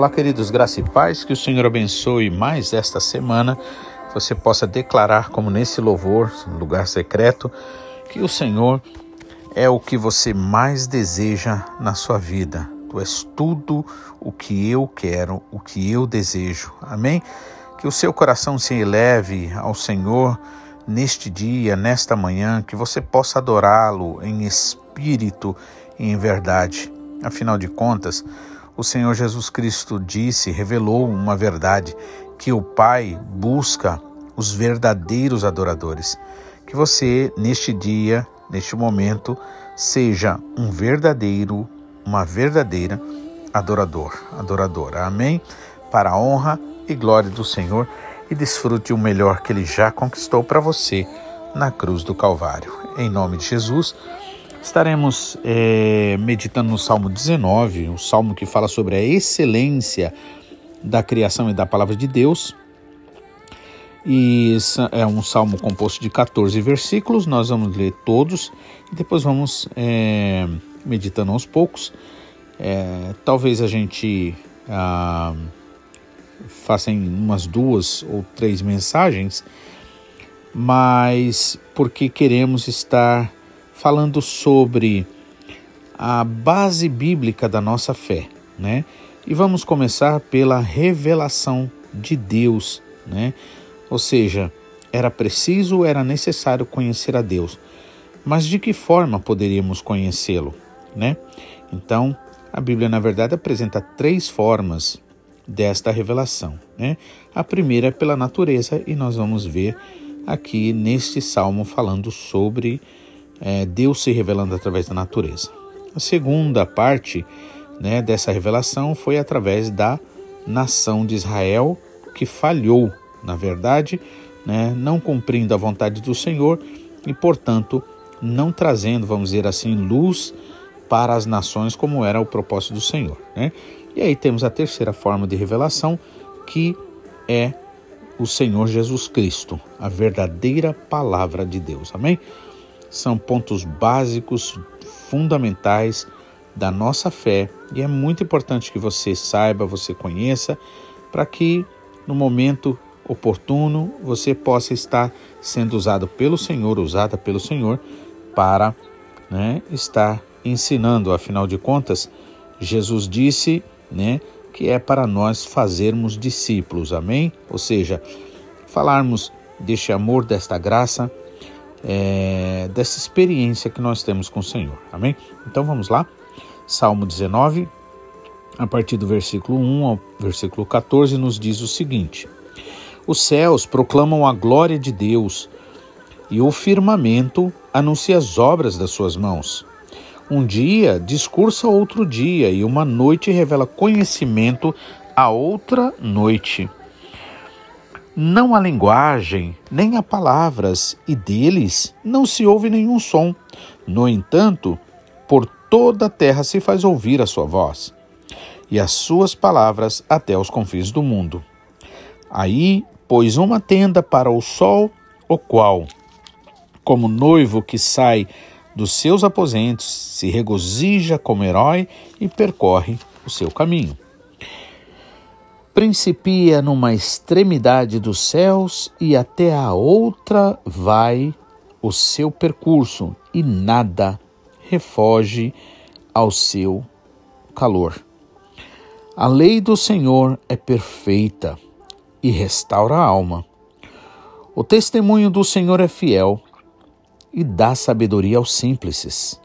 Olá, queridos, graça e paz, que o Senhor abençoe mais esta semana, você possa declarar, como nesse louvor, lugar secreto, que o Senhor é o que você mais deseja na sua vida. Tu és tudo o que eu quero, o que eu desejo. Amém? Que o seu coração se eleve ao Senhor neste dia, nesta manhã, que você possa adorá-lo em espírito e em verdade. Afinal de contas, o Senhor Jesus Cristo disse, revelou uma verdade, que o Pai busca os verdadeiros adoradores. Que você, neste dia, neste momento, seja um verdadeiro, uma verdadeira adorador, adoradora. Amém? Para a honra e glória do Senhor e desfrute o melhor que Ele já conquistou para você na cruz do Calvário. Em nome de Jesus. Estaremos é, meditando no Salmo 19, um salmo que fala sobre a excelência da criação e da palavra de Deus. E é um salmo composto de 14 versículos, nós vamos ler todos e depois vamos é, meditando aos poucos. É, talvez a gente ah, faça em umas duas ou três mensagens, mas porque queremos estar falando sobre a base bíblica da nossa fé, né? E vamos começar pela revelação de Deus, né? Ou seja, era preciso, era necessário conhecer a Deus. Mas de que forma poderíamos conhecê-lo, né? Então, a Bíblia na verdade apresenta três formas desta revelação, né? A primeira é pela natureza e nós vamos ver aqui neste salmo falando sobre é, Deus se revelando através da natureza. A segunda parte né, dessa revelação foi através da nação de Israel que falhou, na verdade, né, não cumprindo a vontade do Senhor e, portanto, não trazendo, vamos dizer assim, luz para as nações como era o propósito do Senhor. Né? E aí temos a terceira forma de revelação, que é o Senhor Jesus Cristo, a verdadeira palavra de Deus. Amém? São pontos básicos, fundamentais da nossa fé e é muito importante que você saiba, você conheça, para que no momento oportuno você possa estar sendo usado pelo Senhor, usada pelo Senhor, para né, estar ensinando. Afinal de contas, Jesus disse né, que é para nós fazermos discípulos, amém? Ou seja, falarmos deste amor, desta graça é, dessa experiência que nós temos com o Senhor. Amém? Então vamos lá. Salmo 19, a partir do versículo 1 ao versículo 14, nos diz o seguinte: Os céus proclamam a glória de Deus e o firmamento anuncia as obras das suas mãos. Um dia discursa outro dia, e uma noite revela conhecimento a outra noite. Não há linguagem, nem há palavras, e deles não se ouve nenhum som. No entanto, por toda a terra se faz ouvir a sua voz, e as suas palavras até os confins do mundo. Aí pôs uma tenda para o sol, o qual, como noivo que sai dos seus aposentos, se regozija como herói e percorre o seu caminho principia numa extremidade dos céus e até a outra vai o seu percurso, e nada refoge ao seu calor. A lei do Senhor é perfeita e restaura a alma. O testemunho do Senhor é fiel e dá sabedoria aos simples.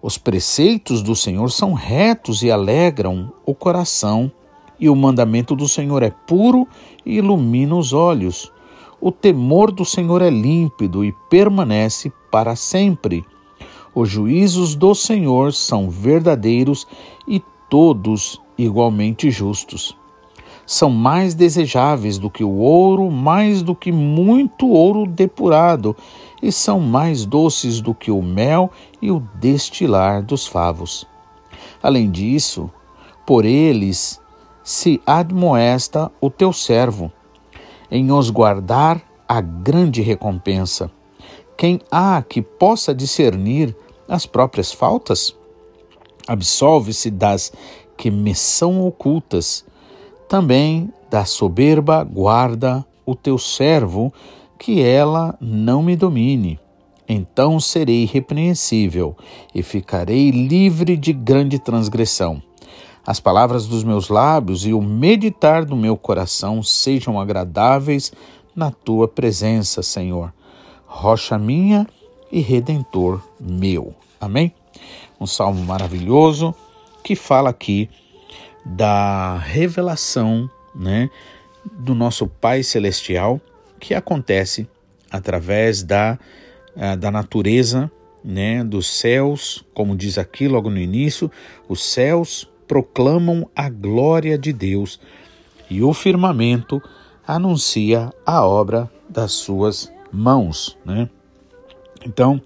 Os preceitos do Senhor são retos e alegram o coração e o mandamento do Senhor é puro e ilumina os olhos. O temor do Senhor é límpido e permanece para sempre. Os juízos do Senhor são verdadeiros e todos igualmente justos. São mais desejáveis do que o ouro, mais do que muito ouro depurado, e são mais doces do que o mel e o destilar dos favos. Além disso, por eles se admoesta o teu servo, em os guardar a grande recompensa. Quem há que possa discernir as próprias faltas? Absolve-se das que me são ocultas. Também da soberba guarda o teu servo, que ela não me domine. Então serei repreensível e ficarei livre de grande transgressão. As palavras dos meus lábios e o meditar do meu coração sejam agradáveis na tua presença, Senhor, rocha minha e redentor meu. Amém? Um salmo maravilhoso que fala aqui da revelação, né, do nosso Pai celestial que acontece através da eh, da natureza, né, dos céus, como diz aqui logo no início, os céus proclamam a glória de Deus e o firmamento anuncia a obra das suas mãos, né? Então,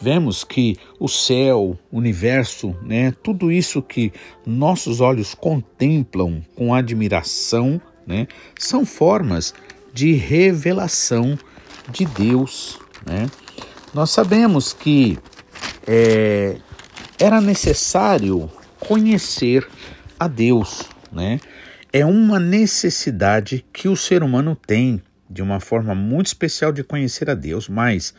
vemos que o céu, o universo, né, tudo isso que nossos olhos contemplam com admiração, né, são formas de revelação de Deus, né? Nós sabemos que é, era necessário conhecer a Deus, né? É uma necessidade que o ser humano tem de uma forma muito especial de conhecer a Deus, mas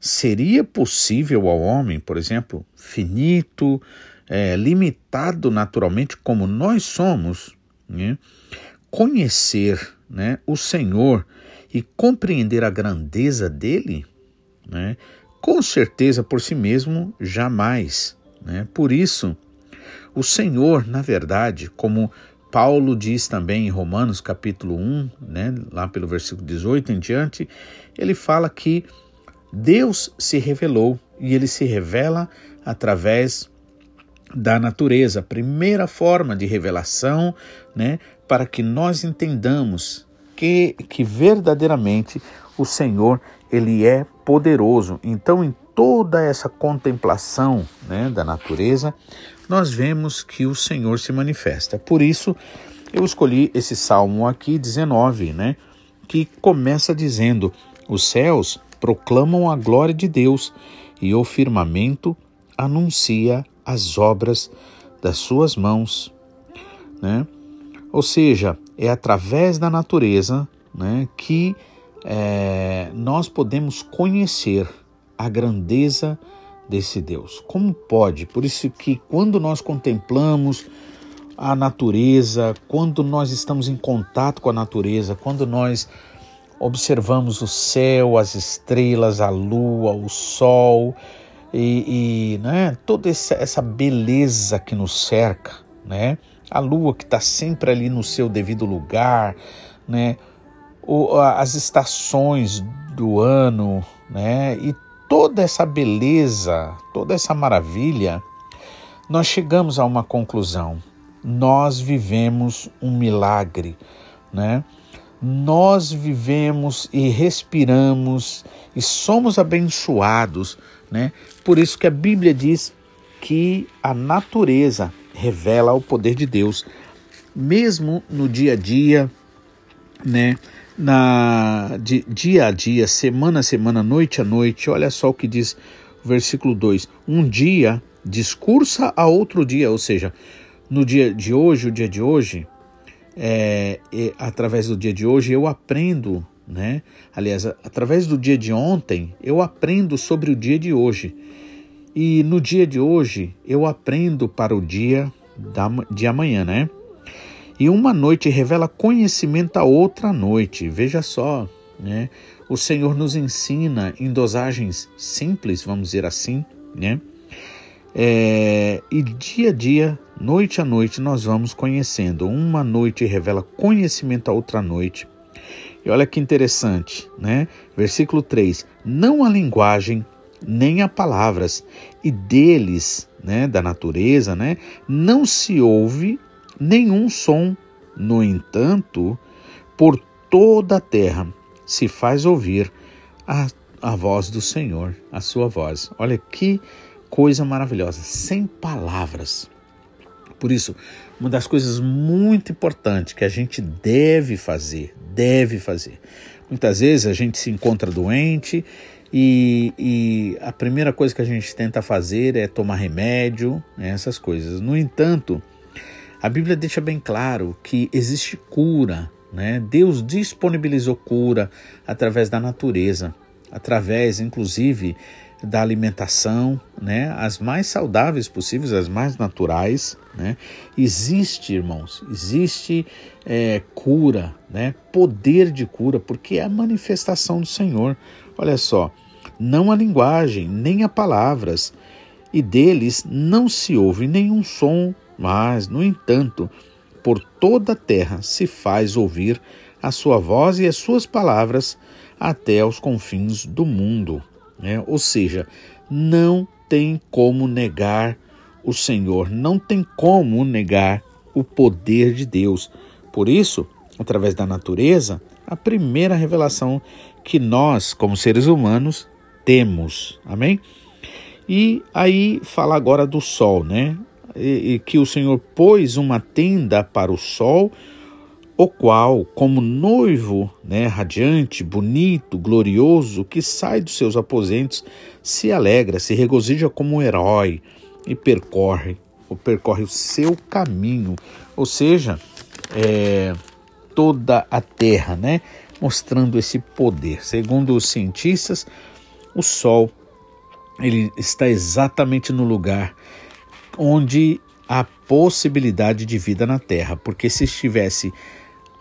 seria possível ao homem, por exemplo, finito, é, limitado naturalmente como nós somos, né? conhecer né, o Senhor e compreender a grandeza dele? Né? Com certeza por si mesmo, jamais. Né? Por isso, o Senhor, na verdade, como Paulo diz também em Romanos capítulo 1, né, lá pelo versículo 18 em diante, ele fala que Deus se revelou e ele se revela através da natureza, a primeira forma de revelação, né, para que nós entendamos que, que verdadeiramente o Senhor ele é poderoso. Então, em toda essa contemplação né, da natureza, nós vemos que o Senhor se manifesta. Por isso, eu escolhi esse salmo aqui, 19, né, que começa dizendo: Os céus proclamam a glória de Deus e o firmamento anuncia as obras das suas mãos. Né? Ou seja, é através da natureza né, que é, nós podemos conhecer a grandeza desse Deus. Como pode? Por isso que quando nós contemplamos a natureza, quando nós estamos em contato com a natureza, quando nós observamos o céu, as estrelas, a lua, o sol e, e né, toda essa, beleza que nos cerca, né? A lua que está sempre ali no seu devido lugar, né? as estações do ano, né? E toda essa beleza, toda essa maravilha, nós chegamos a uma conclusão. Nós vivemos um milagre, né? Nós vivemos e respiramos e somos abençoados, né? Por isso que a Bíblia diz que a natureza revela o poder de Deus, mesmo no dia a dia, né? Na, de dia a dia, semana a semana, noite a noite. Olha só o que diz o versículo 2: Um dia discursa a outro dia, ou seja, no dia de hoje, o dia de hoje, é, através do dia de hoje, eu aprendo, né? Aliás, através do dia de ontem, eu aprendo sobre o dia de hoje. E no dia de hoje, eu aprendo para o dia da, de amanhã, né? E uma noite revela conhecimento a outra noite. Veja só, né? O Senhor nos ensina em dosagens simples, vamos dizer assim, né? É, e dia a dia, noite a noite, nós vamos conhecendo. Uma noite revela conhecimento a outra noite. E olha que interessante, né? Versículo 3: Não há linguagem, nem há palavras, e deles, né, da natureza, né, não se ouve nenhum som. No entanto, por toda a terra se faz ouvir a, a voz do Senhor, a sua voz. Olha que coisa maravilhosa, sem palavras. Por isso, uma das coisas muito importantes que a gente deve fazer, deve fazer. Muitas vezes a gente se encontra doente e, e a primeira coisa que a gente tenta fazer é tomar remédio, né, essas coisas. No entanto, A Bíblia deixa bem claro que existe cura, né? Deus disponibilizou cura através da natureza, através, inclusive, da alimentação, né? As mais saudáveis possíveis, as mais naturais, né? Existe, irmãos, existe é, cura, né? Poder de cura, porque é a manifestação do Senhor. Olha só, não há linguagem, nem há palavras, e deles não se ouve nenhum som, mas, no entanto, por toda a terra se faz ouvir a sua voz e as suas palavras até aos confins do mundo. Né? Ou seja, não tem como negar o Senhor, não tem como negar o poder de Deus. Por isso, através da natureza, a primeira revelação que nós, como seres humanos, temos. Amém? E aí fala agora do sol, né? E, que o Senhor pôs uma tenda para o sol, o qual, como noivo, né, radiante, bonito, glorioso, que sai dos seus aposentos, se alegra, se regozija como um herói e percorre, ou percorre o seu caminho, ou seja, é, toda a terra, né, mostrando esse poder. Segundo os cientistas, o Sol ele está exatamente no lugar onde há possibilidade de vida na Terra, porque se estivesse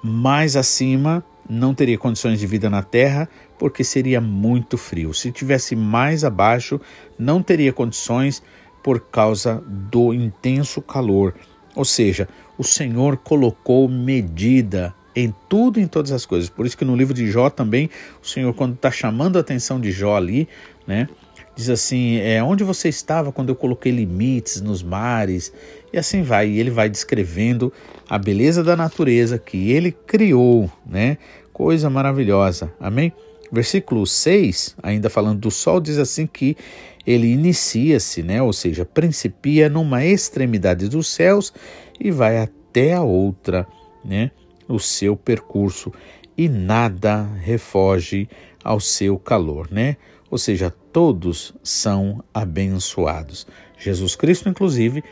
mais acima, não teria condições de vida na Terra, porque seria muito frio. Se tivesse mais abaixo, não teria condições por causa do intenso calor. Ou seja, o Senhor colocou medida em tudo e em todas as coisas. Por isso que no livro de Jó também, o Senhor, quando está chamando a atenção de Jó ali, né, diz assim: é, onde você estava quando eu coloquei limites nos mares? E assim vai, e ele vai descrevendo a beleza da natureza que ele criou, né? Coisa maravilhosa. Amém? Versículo 6, ainda falando do sol, diz assim que ele inicia-se, né? Ou seja, principia numa extremidade dos céus e vai até a outra, né? O seu percurso e nada refoge ao seu calor, né? Ou seja, todos são abençoados. Jesus Cristo, inclusive,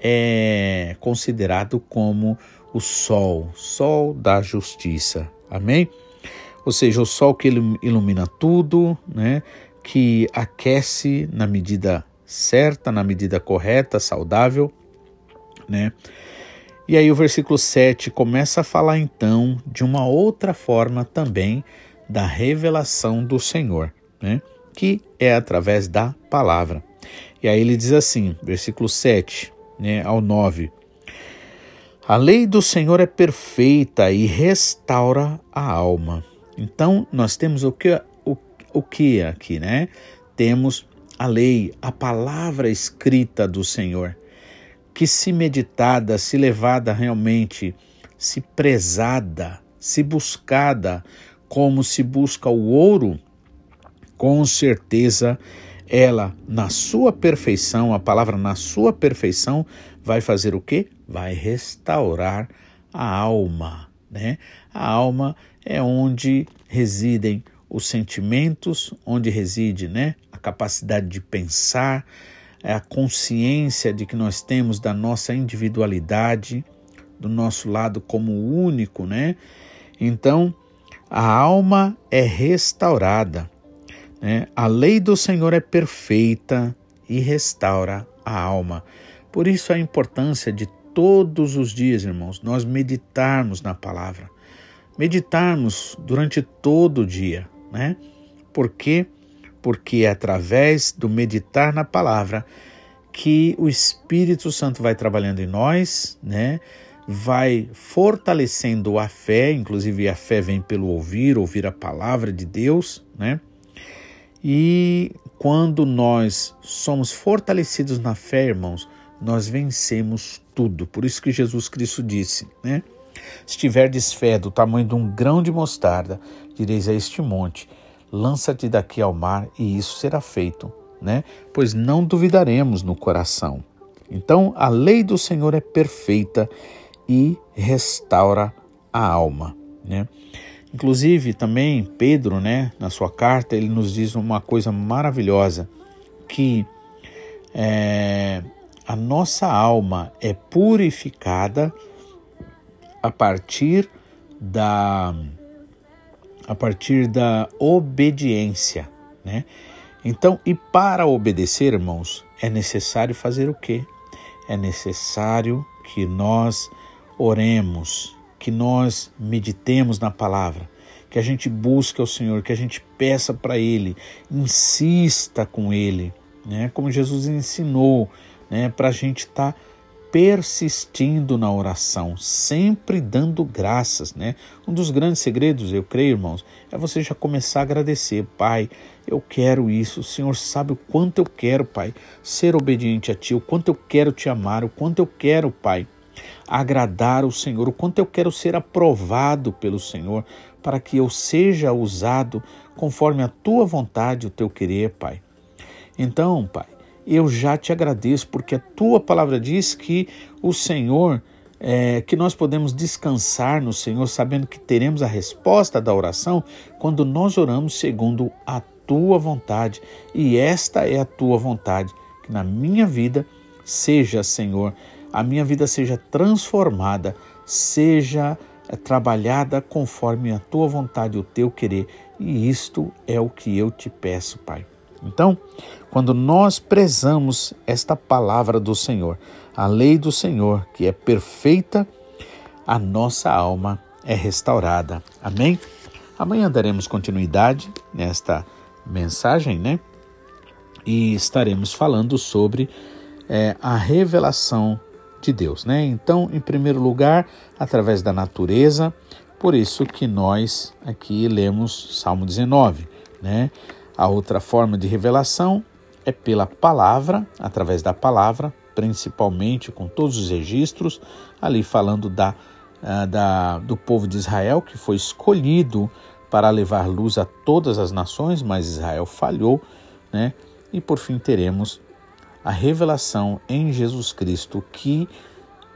é considerado como o sol, sol da justiça. Amém? Ou seja, o sol que ilumina tudo, né? Que aquece na medida certa, na medida correta, saudável, né? E aí o versículo 7 começa a falar então de uma outra forma também da revelação do Senhor, né? Que é através da palavra. E aí ele diz assim, versículo 7, né, ao 9: A lei do Senhor é perfeita e restaura a alma. Então, nós temos o que, o, o que aqui, né? Temos a lei, a palavra escrita do Senhor, que se meditada, se levada realmente, se prezada, se buscada, como se busca o ouro, com certeza ela, na sua perfeição, a palavra na sua perfeição, vai fazer o quê? Vai restaurar a alma, né? A alma é onde residem os sentimentos, onde reside, né, a capacidade de pensar, é a consciência de que nós temos da nossa individualidade, do nosso lado como único, né? Então, a alma é restaurada. Né? A lei do Senhor é perfeita e restaura a alma. Por isso a importância de todos os dias, irmãos, nós meditarmos na palavra. Meditarmos durante todo o dia, né? Por quê? Porque é através do meditar na palavra que o Espírito Santo vai trabalhando em nós, né? Vai fortalecendo a fé, inclusive a fé vem pelo ouvir, ouvir a palavra de Deus, né? E quando nós somos fortalecidos na fé, irmãos, nós vencemos tudo. Por isso que Jesus Cristo disse, né? Se tiverdes fé do tamanho de um grão de mostarda, direis a este monte: lança-te daqui ao mar, e isso será feito, né? Pois não duvidaremos no coração. Então, a lei do Senhor é perfeita e restaura a alma, né? Inclusive, também Pedro, né, na sua carta, ele nos diz uma coisa maravilhosa, que é, a, nossa alma é purificada a partir da a partir da obediência, né? Então, e para obedecer, irmãos, é necessário fazer o quê? É necessário que nós oremos, que nós meditemos na palavra, que a gente busque ao Senhor, que a gente peça para Ele, insista com Ele, né? Como Jesus ensinou, né? Para a gente estar tá persistindo na oração, sempre dando graças, né? Um dos grandes segredos, eu creio, irmãos, é você já começar a agradecer, Pai, eu quero isso, o Senhor sabe o quanto eu quero, Pai, ser obediente a Ti, o quanto eu quero Te amar, o quanto eu quero, Pai, agradar o Senhor, o quanto eu quero ser aprovado pelo Senhor, para que eu seja usado conforme a Tua vontade, o Teu querer, Pai. Então, Pai, eu já te agradeço, porque a tua palavra diz que o Senhor, é, que nós podemos descansar no Senhor, sabendo que teremos a resposta da oração quando nós oramos segundo a tua vontade. E esta é a tua vontade, que na minha vida seja, Senhor, a minha vida seja transformada, seja é, trabalhada conforme a tua vontade, o teu querer. E isto é o que eu te peço, Pai. Então, quando nós prezamos esta palavra do Senhor, a lei do Senhor, que é perfeita, a nossa alma é restaurada. Amém? Amanhã daremos continuidade nesta mensagem, né? E estaremos falando sobre é, a revelação de Deus, né? Então, em primeiro lugar, através da natureza, por isso que nós aqui lemos Salmo 19, né? A outra forma de revelação é pela palavra, através da palavra, principalmente com todos os registros, ali falando da, ah, da, do povo de Israel, que foi escolhido para levar luz a todas as nações, mas Israel falhou, né? E por fim teremos a revelação em Jesus Cristo, que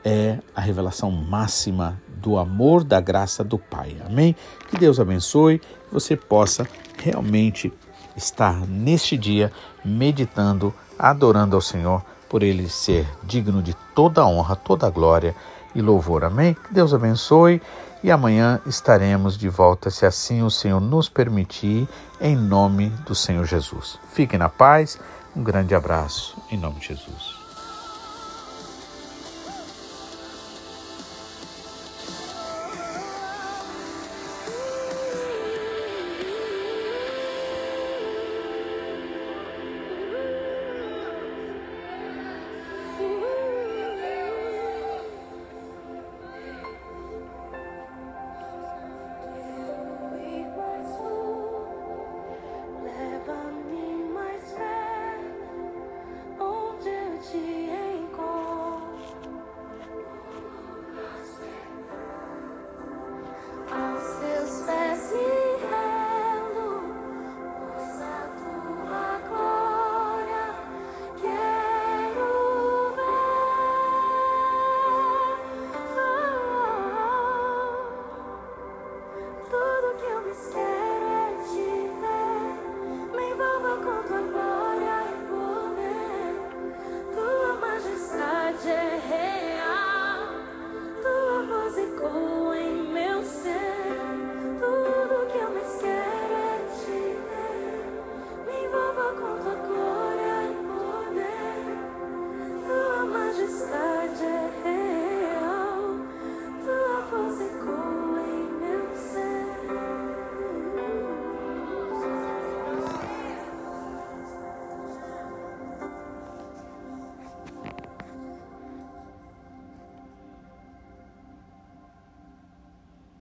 é a revelação máxima do amor, da graça do Pai. Amém? Que Deus abençoe, que você possa realmente estar neste dia meditando, adorando ao Senhor, por ele ser digno de toda honra, toda glória e louvor. Amém? Que Deus abençoe e amanhã estaremos de volta, se assim o Senhor nos permitir, em nome do Senhor Jesus. Fiquem na paz, um grande abraço, em nome de Jesus.